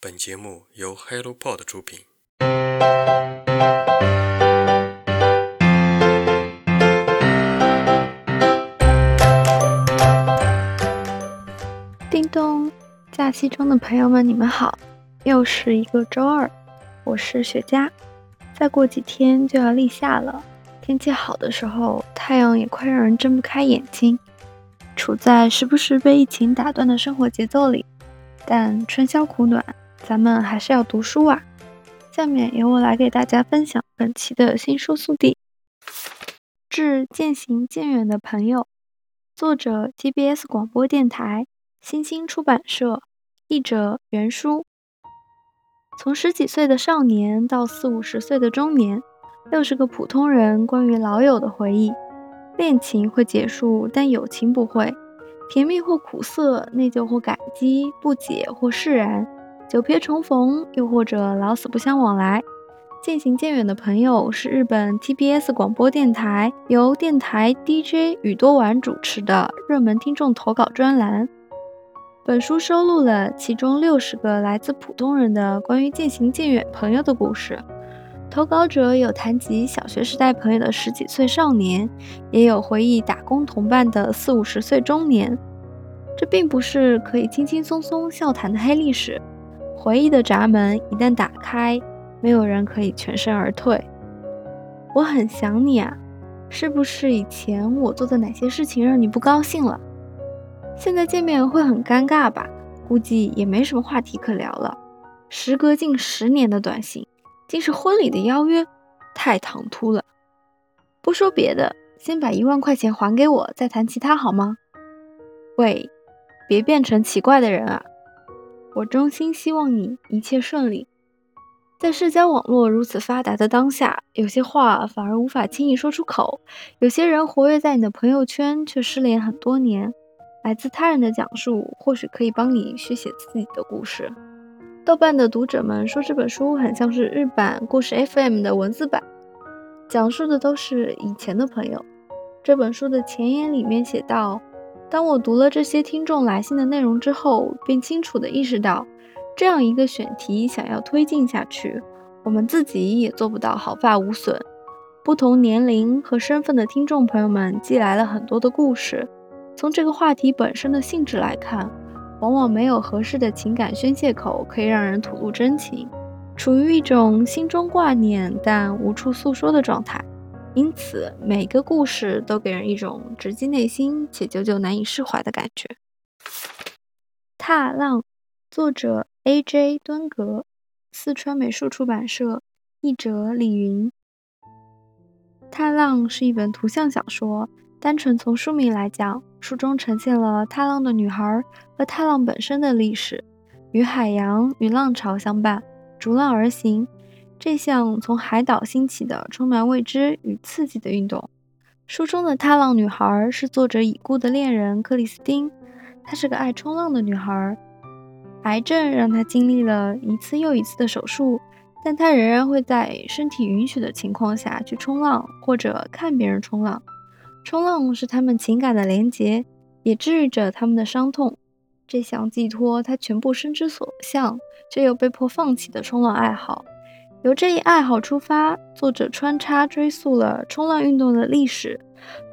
本节目由 HelloPod 出品。叮咚，假期中的朋友们，你们好！又是一个周二，我是雪茄。再过几天就要立夏了，天气好的时候，太阳也快让人睁不开眼睛。处在时不时被疫情打断的生活节奏里，但春宵苦暖。咱们还是要读书啊！下面由我来给大家分享本期的新书速递。致渐行渐远的朋友，作者 TBS 广播电台，新星出版社，译者袁书。从十几岁的少年到四五十岁的中年，六十个普通人关于老友的回忆。恋情会结束，但友情不会。甜蜜或苦涩，内疚或感激，不解或释然。久别重逢，又或者老死不相往来，渐行渐远的朋友是日本 TBS 广播电台由电台 DJ 宇多丸主持的热门听众投稿专栏。本书收录了其中六十个来自普通人的关于渐行渐远朋友的故事。投稿者有谈及小学时代朋友的十几岁少年，也有回忆打工同伴的四五十岁中年。这并不是可以轻轻松松笑谈的黑历史。回忆的闸门一旦打开，没有人可以全身而退。我很想你啊，是不是以前我做的哪些事情让你不高兴了？现在见面会很尴尬吧？估计也没什么话题可聊了。时隔近十年的短信，竟是婚礼的邀约，太唐突了。不说别的，先把一万块钱还给我，再谈其他好吗？喂，别变成奇怪的人啊！我衷心希望你一切顺利。在社交网络如此发达的当下，有些话反而无法轻易说出口。有些人活跃在你的朋友圈，却失联很多年。来自他人的讲述，或许可以帮你续写自己的故事。豆瓣的读者们说，这本书很像是日版故事 FM 的文字版，讲述的都是以前的朋友。这本书的前言里面写道。当我读了这些听众来信的内容之后，便清楚地意识到，这样一个选题想要推进下去，我们自己也做不到毫发无损。不同年龄和身份的听众朋友们寄来了很多的故事。从这个话题本身的性质来看，往往没有合适的情感宣泄口可以让人吐露真情，处于一种心中挂念但无处诉说的状态。因此，每个故事都给人一种直击内心且久久难以释怀的感觉。踏浪，作者 A.J. 敦格，四川美术出版社，译者李云。踏浪是一本图像小说，单纯从书名来讲，书中呈现了踏浪的女孩和踏浪本身的历史，与海洋与浪潮相伴，逐浪而行。这项从海岛兴起的充满未知与刺激的运动。书中的踏浪女孩是作者已故的恋人克里斯汀，她是个爱冲浪的女孩。癌症让她经历了一次又一次的手术，但她仍然会在身体允许的情况下去冲浪，或者看别人冲浪。冲浪是他们情感的连结，也治愈着他们的伤痛。这项寄托她全部生之所向，却又被迫放弃的冲浪爱好。由这一爱好出发，作者穿插追溯了冲浪运动的历史，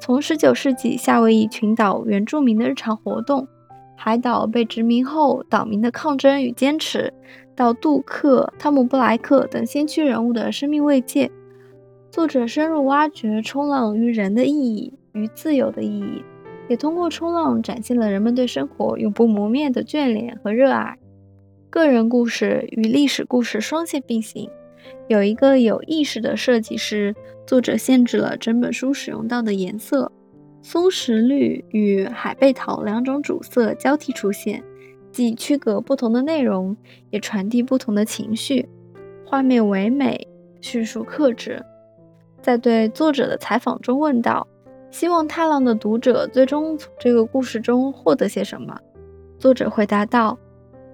从19世纪夏威夷群岛原住民的日常活动，海岛被殖民后岛民的抗争与坚持，到杜克、汤姆布莱克等先驱人物的生命慰藉。作者深入挖掘冲浪与人的意义与自由的意义，也通过冲浪展现了人们对生活永不磨灭的眷恋和热爱。个人故事与历史故事双线并行。有一个有意识的设计是，作者限制了整本书使用到的颜色，松石绿与海贝桃两种主色交替出现，既区隔不同的内容，也传递不同的情绪。画面唯美，叙述克制。在对作者的采访中问道：“希望踏浪的读者最终从这个故事中获得些什么？”作者回答道：“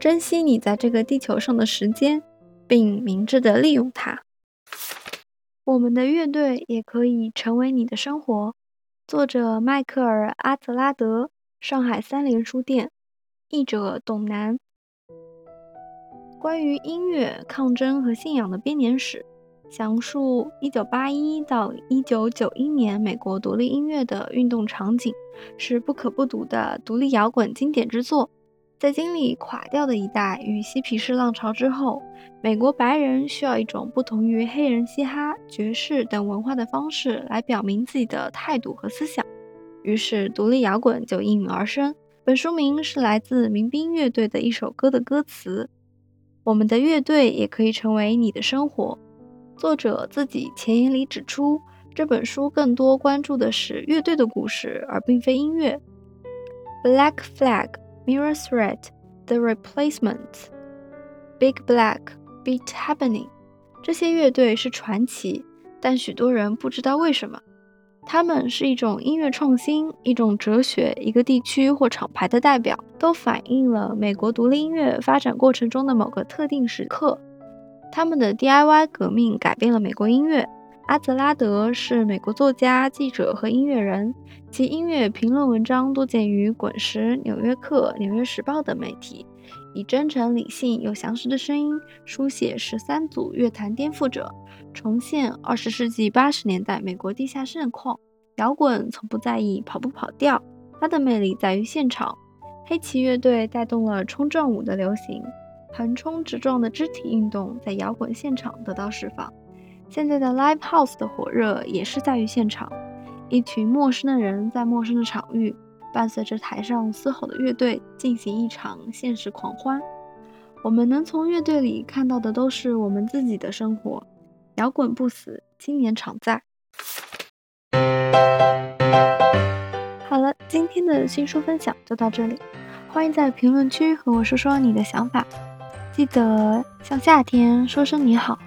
珍惜你在这个地球上的时间。”并明智地利用它。我们的乐队也可以成为你的生活。作者迈克尔·阿泽拉德，上海三联书店，译者董楠。关于音乐、抗争和信仰的编年史，详述1981到1991年美国独立音乐的运动场景，是不可不读的独立摇滚经典之作。在经历垮掉的一代与嬉皮士浪潮之后，美国白人需要一种不同于黑人嘻哈、爵士等文化的方式来表明自己的态度和思想，于是独立摇滚就应运而生。本书名是来自民兵乐队的一首歌的歌词：“我们的乐队也可以成为你的生活。”作者自己前言里指出，这本书更多关注的是乐队的故事，而并非音乐。Black Flag。Mirror Threat, The Replacements, Big Black, Beat Happening，这些乐队是传奇，但许多人不知道为什么。它们是一种音乐创新，一种哲学，一个地区或厂牌的代表，都反映了美国独立音乐发展过程中的某个特定时刻。他们的 DIY 革命改变了美国音乐。阿泽拉德是美国作家、记者和音乐人，其音乐评论文章多见于《滚石》《纽约客》《纽约时报》等媒体，以真诚、理性又详实的声音书写十三组乐坛颠覆者，重现二十世纪八十年代美国地下盛况。摇滚从不在意跑不跑调，它的魅力在于现场。黑旗乐队带动了冲撞舞的流行，横冲直撞的肢体运动在摇滚现场得到释放。现在的 live house 的火热也是在于现场，一群陌生的人在陌生的场域，伴随着台上嘶吼的乐队进行一场现实狂欢。我们能从乐队里看到的都是我们自己的生活。摇滚不死，青年常在。好了，今天的新书分享就到这里，欢迎在评论区和我说说你的想法。记得像夏天说声你好。